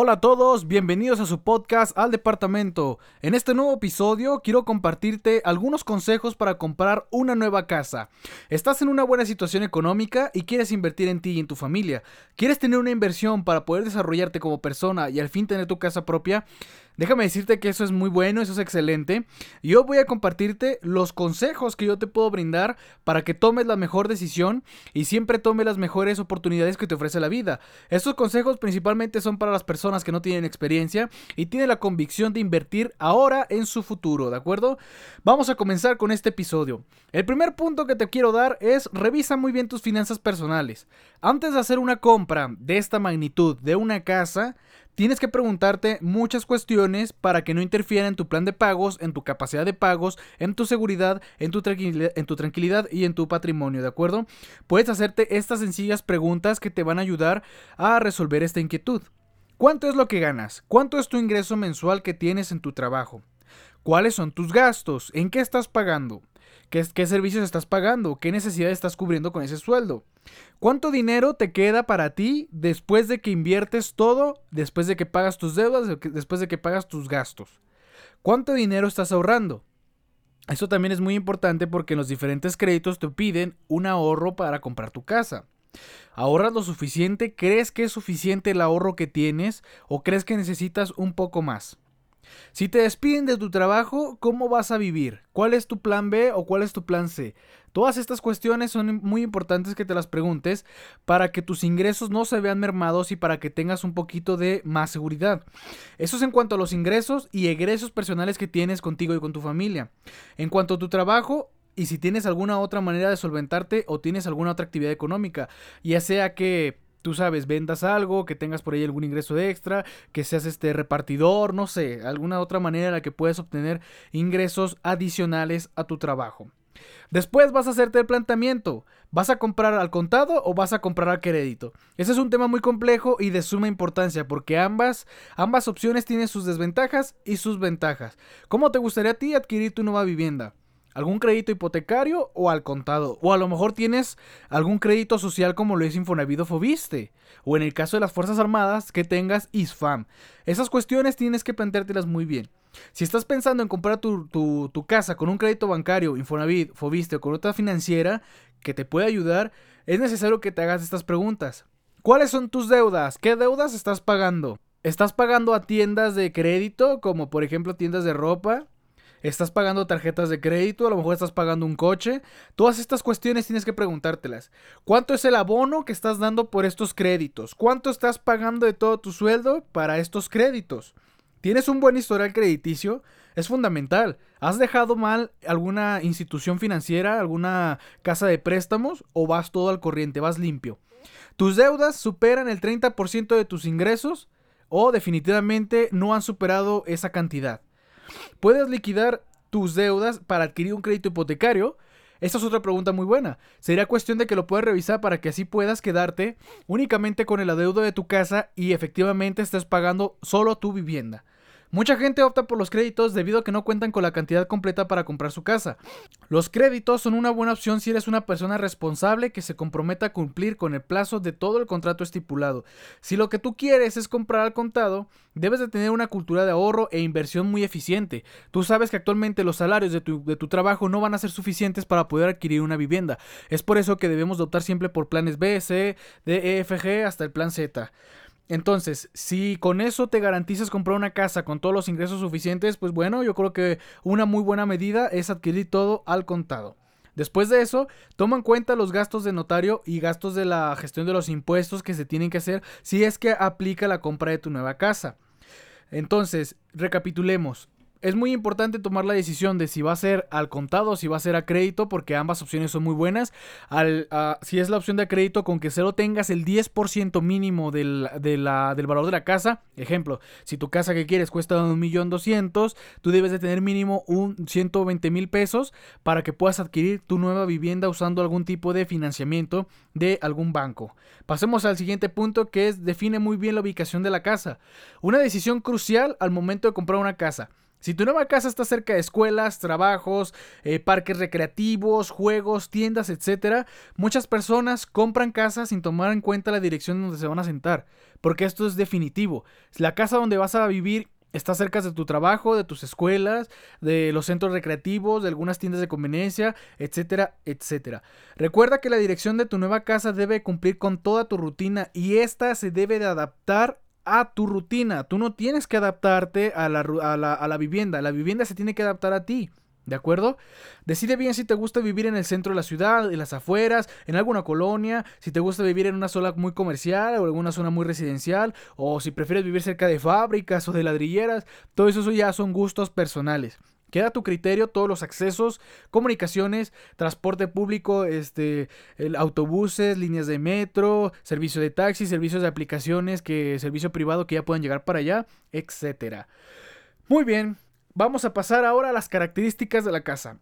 Hola a todos, bienvenidos a su podcast Al Departamento. En este nuevo episodio quiero compartirte algunos consejos para comprar una nueva casa. Estás en una buena situación económica y quieres invertir en ti y en tu familia. ¿Quieres tener una inversión para poder desarrollarte como persona y al fin tener tu casa propia? Déjame decirte que eso es muy bueno, eso es excelente. Yo voy a compartirte los consejos que yo te puedo brindar para que tomes la mejor decisión y siempre tomes las mejores oportunidades que te ofrece la vida. Estos consejos principalmente son para las personas que no tienen experiencia y tienen la convicción de invertir ahora en su futuro, ¿de acuerdo? Vamos a comenzar con este episodio. El primer punto que te quiero dar es revisa muy bien tus finanzas personales. Antes de hacer una compra de esta magnitud de una casa, Tienes que preguntarte muchas cuestiones para que no interfiera en tu plan de pagos, en tu capacidad de pagos, en tu seguridad, en tu, en tu tranquilidad y en tu patrimonio, ¿de acuerdo? Puedes hacerte estas sencillas preguntas que te van a ayudar a resolver esta inquietud. ¿Cuánto es lo que ganas? ¿Cuánto es tu ingreso mensual que tienes en tu trabajo? ¿Cuáles son tus gastos? ¿En qué estás pagando? ¿Qué, ¿Qué, servicios estás pagando? ¿Qué necesidades estás cubriendo con ese sueldo? ¿Cuánto dinero te queda para ti después de que inviertes todo, después de que pagas tus deudas, después de que pagas tus gastos? ¿Cuánto dinero estás ahorrando? Eso también es muy importante porque en los diferentes créditos te piden un ahorro para comprar tu casa. ¿Ahorras lo suficiente? ¿Crees que es suficiente el ahorro que tienes o crees que necesitas un poco más? Si te despiden de tu trabajo, ¿cómo vas a vivir? ¿Cuál es tu plan B o cuál es tu plan C? Todas estas cuestiones son muy importantes que te las preguntes para que tus ingresos no se vean mermados y para que tengas un poquito de más seguridad. Eso es en cuanto a los ingresos y egresos personales que tienes contigo y con tu familia. En cuanto a tu trabajo, y si tienes alguna otra manera de solventarte o tienes alguna otra actividad económica, ya sea que tú sabes, vendas algo, que tengas por ahí algún ingreso extra, que seas este repartidor, no sé, alguna otra manera en la que puedes obtener ingresos adicionales a tu trabajo. Después vas a hacerte el planteamiento. ¿Vas a comprar al contado o vas a comprar al crédito? Ese es un tema muy complejo y de suma importancia porque ambas, ambas opciones tienen sus desventajas y sus ventajas. ¿Cómo te gustaría a ti adquirir tu nueva vivienda? Algún crédito hipotecario o al contado. O a lo mejor tienes algún crédito social como lo es Infonavit o Fobiste. O en el caso de las Fuerzas Armadas, que tengas ISFAM. Esas cuestiones tienes que planteártelas muy bien. Si estás pensando en comprar tu, tu, casa con un crédito bancario, Infonavit, Fobiste o con otra financiera que te puede ayudar, es necesario que te hagas estas preguntas. ¿Cuáles son tus deudas? ¿Qué deudas estás pagando? ¿Estás pagando a tiendas de crédito, como por ejemplo tiendas de ropa? Estás pagando tarjetas de crédito, a lo mejor estás pagando un coche. Todas estas cuestiones tienes que preguntártelas. ¿Cuánto es el abono que estás dando por estos créditos? ¿Cuánto estás pagando de todo tu sueldo para estos créditos? ¿Tienes un buen historial crediticio? Es fundamental. ¿Has dejado mal alguna institución financiera, alguna casa de préstamos o vas todo al corriente, vas limpio? ¿Tus deudas superan el 30% de tus ingresos o definitivamente no han superado esa cantidad? ¿Puedes liquidar tus deudas para adquirir un crédito hipotecario? Esta es otra pregunta muy buena. Sería cuestión de que lo puedas revisar para que así puedas quedarte únicamente con el adeudo de tu casa y efectivamente estés pagando solo tu vivienda. Mucha gente opta por los créditos debido a que no cuentan con la cantidad completa para comprar su casa. Los créditos son una buena opción si eres una persona responsable que se comprometa a cumplir con el plazo de todo el contrato estipulado. Si lo que tú quieres es comprar al contado, debes de tener una cultura de ahorro e inversión muy eficiente. Tú sabes que actualmente los salarios de tu, de tu trabajo no van a ser suficientes para poder adquirir una vivienda. Es por eso que debemos de optar siempre por planes B, C, D, E, F, G hasta el plan Z. Entonces, si con eso te garantizas comprar una casa con todos los ingresos suficientes, pues bueno, yo creo que una muy buena medida es adquirir todo al contado. Después de eso, toma en cuenta los gastos de notario y gastos de la gestión de los impuestos que se tienen que hacer si es que aplica la compra de tu nueva casa. Entonces, recapitulemos es muy importante tomar la decisión de si va a ser al contado o si va a ser a crédito, porque ambas opciones son muy buenas. Si es la opción de crédito, con que solo tengas el 10% mínimo del, del valor de la casa. Ejemplo, si tu casa que quieres cuesta un millón doscientos, tú debes de tener mínimo un 120 mil pesos para que puedas adquirir tu nueva vivienda usando algún tipo de financiamiento de algún banco. Pasemos al siguiente punto que es define muy bien la ubicación de la casa. Una decisión crucial al momento de comprar una casa. Si tu nueva casa está cerca de escuelas, trabajos, eh, parques recreativos, juegos, tiendas, etc., muchas personas compran casas sin tomar en cuenta la dirección donde se van a sentar, porque esto es definitivo. La casa donde vas a vivir está cerca de tu trabajo, de tus escuelas, de los centros recreativos, de algunas tiendas de conveniencia, etcétera, etcétera. Recuerda que la dirección de tu nueva casa debe cumplir con toda tu rutina y esta se debe de adaptar a tu rutina. Tú no tienes que adaptarte a la, a la, vivienda. La vivienda se tiene que adaptar a ti. ¿De acuerdo? Decide bien si te gusta vivir en el centro de la ciudad, en las afueras, en alguna colonia, si te gusta vivir en una zona muy comercial o en alguna zona muy residencial, o si prefieres vivir cerca de fábricas o de ladrilleras. Todo eso ya son gustos personales. Queda a tu criterio todos los accesos, comunicaciones, transporte público, este, el, autobuses, líneas de metro, servicio de taxi, servicios de aplicaciones, que servicio privado que ya pueden llegar para allá, etcétera. Muy bien, vamos a pasar ahora a las características de la casa.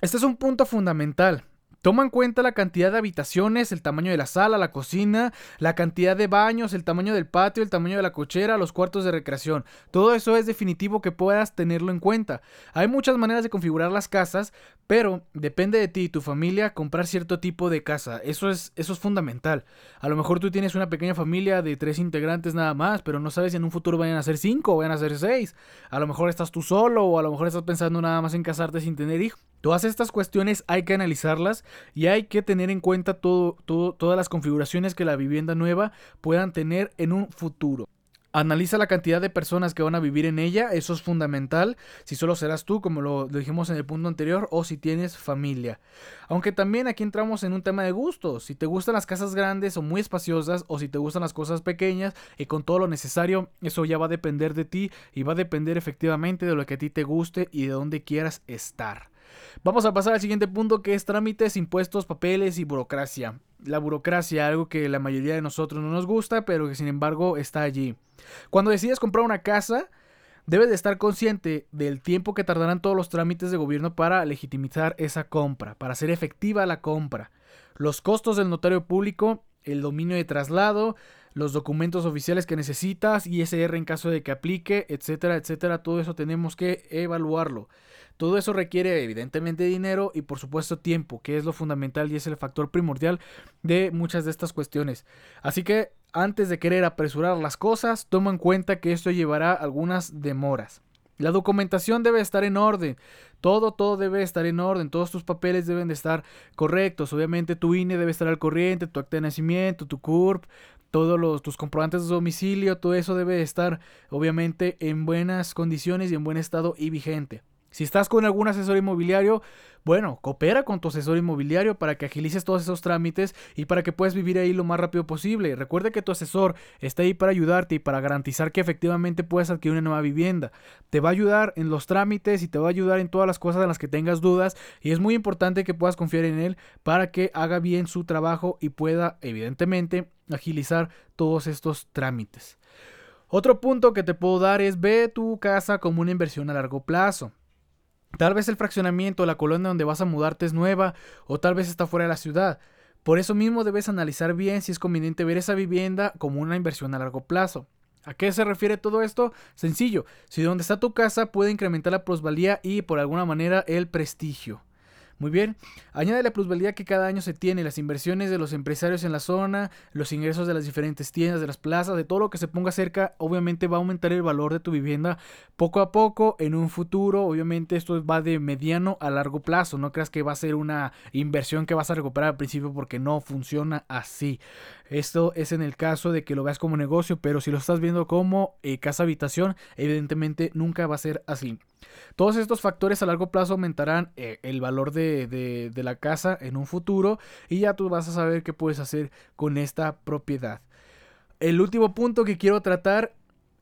Este es un punto fundamental. Toma en cuenta la cantidad de habitaciones, el tamaño de la sala, la cocina, la cantidad de baños, el tamaño del patio, el tamaño de la cochera, los cuartos de recreación. Todo eso es definitivo que puedas tenerlo en cuenta. Hay muchas maneras de configurar las casas, pero depende de ti y tu familia comprar cierto tipo de casa. Eso es, eso es fundamental. A lo mejor tú tienes una pequeña familia de tres integrantes nada más, pero no sabes si en un futuro vayan a ser cinco o vayan a ser seis. A lo mejor estás tú solo o a lo mejor estás pensando nada más en casarte sin tener hijos. Todas estas cuestiones hay que analizarlas y hay que tener en cuenta todo, todas las configuraciones que la vivienda nueva puedan tener en un futuro. Analiza la cantidad de personas que van a vivir en ella, eso es fundamental, si solo serás tú, como lo, dijimos en el punto anterior, o si tienes familia. Aunque también aquí entramos en un tema de gustos, si te gustan las casas grandes o muy espaciosas, o si te gustan las cosas pequeñas y con todo lo necesario, eso ya va a depender de ti y va a depender efectivamente de lo que a ti te guste y de dónde quieras estar. Vamos a pasar al siguiente punto que es trámites, impuestos, papeles y burocracia. La burocracia, algo que la mayoría de nosotros no nos gusta, pero que sin embargo está allí. Cuando decides comprar una casa, debes de estar consciente del tiempo que tardarán todos los trámites de gobierno para legitimizar esa compra, para hacer efectiva la compra. Los costos del notario público, el dominio de traslado, los documentos oficiales que necesitas, ISR en caso de que aplique, etcétera, etcétera, todo eso tenemos que evaluarlo. Todo eso requiere evidentemente dinero y por supuesto tiempo, que es lo fundamental y es el factor primordial de muchas de estas cuestiones. Así que antes de querer apresurar las cosas, toma en cuenta que esto llevará algunas demoras. La documentación debe estar en orden. Todo, todo debe estar en orden. Todos tus papeles deben de estar correctos. Obviamente tu INE debe estar al corriente, tu acta de nacimiento, tu CURP, todos los, tus comprobantes de domicilio, todo eso debe estar obviamente en buenas condiciones y en buen estado y vigente. Si estás con algún asesor inmobiliario, bueno, coopera con tu asesor inmobiliario para que agilices todos esos trámites y para que puedas vivir ahí lo más rápido posible. Recuerda que tu asesor está ahí para ayudarte y para garantizar que efectivamente puedas adquirir una nueva vivienda. Te va a ayudar en los trámites y te va a ayudar en todas las cosas en las que tengas dudas y es muy importante que puedas confiar en él para que haga bien su trabajo y pueda evidentemente agilizar todos estos trámites. Otro punto que te puedo dar es ve tu casa como una inversión a largo plazo. Tal vez el fraccionamiento, la colonia donde vas a mudarte es nueva o tal vez está fuera de la ciudad. Por eso mismo debes analizar bien si es conveniente ver esa vivienda como una inversión a largo plazo. ¿A qué se refiere todo esto? Sencillo, si donde está tu casa puede incrementar la plusvalía y por alguna manera el prestigio. Muy bien. Añade la plusvalía que cada año se tiene, las inversiones de los empresarios en la zona, los ingresos de las diferentes tiendas, de las plazas, de todo lo que se ponga cerca, obviamente va a aumentar el valor de tu vivienda poco a poco en un futuro. Obviamente esto va de mediano a largo plazo. No creas que va a ser una inversión que vas a recuperar al principio porque no funciona así. Esto es en el caso de que lo veas como negocio, pero si lo estás viendo como eh, casa habitación, evidentemente nunca va a ser así. Todos estos factores a largo plazo aumentarán eh, el valor de, de la casa en un futuro y ya tú vas a saber qué puedes hacer con esta propiedad. El último punto que quiero tratar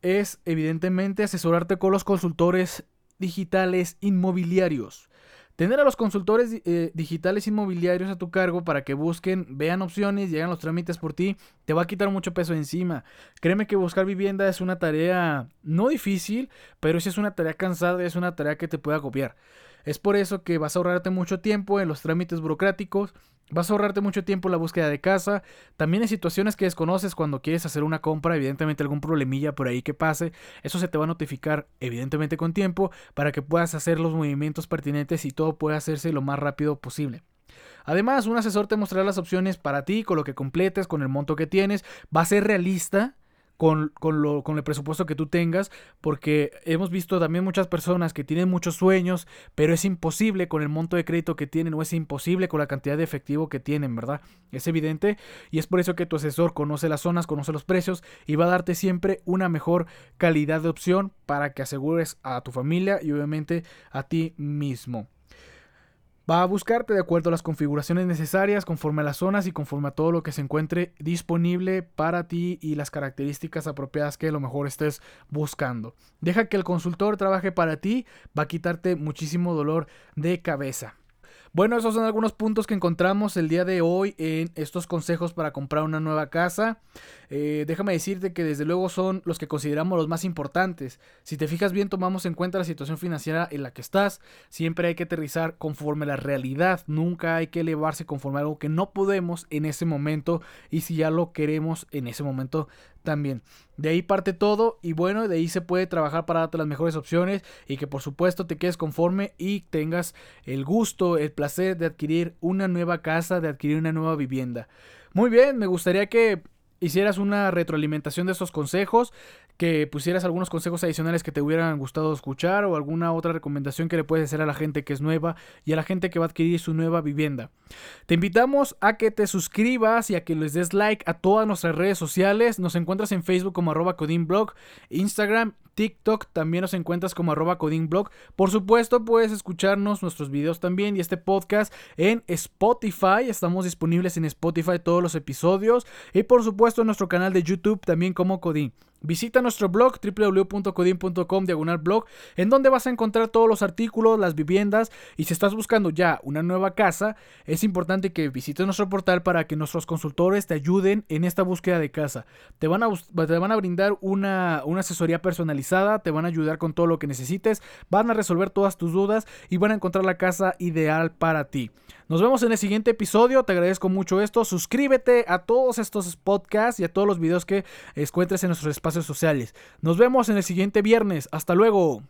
es evidentemente asesorarte con los consultores digitales inmobiliarios. Tener a los consultores eh, digitales inmobiliarios a tu cargo para que busquen, vean opciones y hagan los trámites por ti, te va a quitar mucho peso encima. Créeme que buscar vivienda es una tarea no difícil, pero sí es una tarea cansada, es una tarea que te puede agobiar. Es por eso que vas a ahorrarte mucho tiempo en los trámites burocráticos, vas a ahorrarte mucho tiempo en la búsqueda de casa, también en situaciones que desconoces cuando quieres hacer una compra, evidentemente algún problemilla por ahí que pase, eso se te va a notificar evidentemente con tiempo para que puedas hacer los movimientos pertinentes y todo pueda hacerse lo más rápido posible. Además, un asesor te mostrará las opciones para ti, con lo que completes, con el monto que tienes, va a ser realista, con, lo, con, el presupuesto que tú tengas, porque hemos visto también muchas personas que tienen muchos sueños, pero es imposible con el monto de crédito que tienen o es imposible con la cantidad de efectivo que tienen, ¿verdad? Es evidente y es por eso que tu asesor conoce las zonas, conoce los precios y va a darte siempre una mejor calidad de opción para que asegures a tu familia y obviamente a ti mismo. Va a buscarte de acuerdo a las configuraciones necesarias, conforme a las zonas y conforme a todo lo que se encuentre disponible para ti y las características apropiadas que a lo mejor estés buscando. Deja que el consultor trabaje para ti, va a quitarte muchísimo dolor de cabeza. Bueno, esos son algunos puntos que encontramos el día de hoy en estos consejos para comprar una nueva casa. Eh, déjame decirte que desde luego son los que consideramos los más importantes. Si te fijas bien, tomamos en cuenta la situación financiera en la que estás. Siempre hay que aterrizar conforme a la realidad. Nunca hay que elevarse conforme a algo que no podemos en ese momento. Y si ya lo queremos en ese momento también. De ahí parte todo y bueno, de ahí se puede trabajar para darte las mejores opciones y que por supuesto te quedes conforme y tengas el gusto, el placer de adquirir una nueva casa, de adquirir una nueva vivienda. Muy bien, me gustaría que hicieras una retroalimentación de estos consejos, que pusieras algunos consejos adicionales que te hubieran gustado escuchar o alguna otra recomendación que le puedes hacer a la gente que es nueva y a la gente que va a adquirir su nueva vivienda. Te invitamos a que te suscribas y a que les des like a todas nuestras redes sociales. Nos encuentras en Facebook como arroba codinblog, Instagram, TikTok también nos encuentras como arroba codinblog. Por supuesto puedes escucharnos nuestros videos también y este podcast en Spotify. Estamos disponibles en Spotify todos los episodios y por supuesto en nuestro canal de YouTube también como Codin. Visita nuestro blog www.codin.com diagonal blog en donde vas a encontrar todos los artículos, las viviendas y si estás buscando ya una nueva casa es importante que visites nuestro portal para que nuestros consultores te ayuden en esta búsqueda de casa. Te van a, te van a brindar una, una asesoría personalizada, te van a ayudar con todo lo que necesites, van a resolver todas tus dudas y van a encontrar la casa ideal para ti. Nos vemos en el siguiente episodio, te agradezco mucho esto, suscríbete a todos estos podcasts y a todos los videos que encuentres en nuestros sociales. Nos vemos en el siguiente viernes. Hasta luego.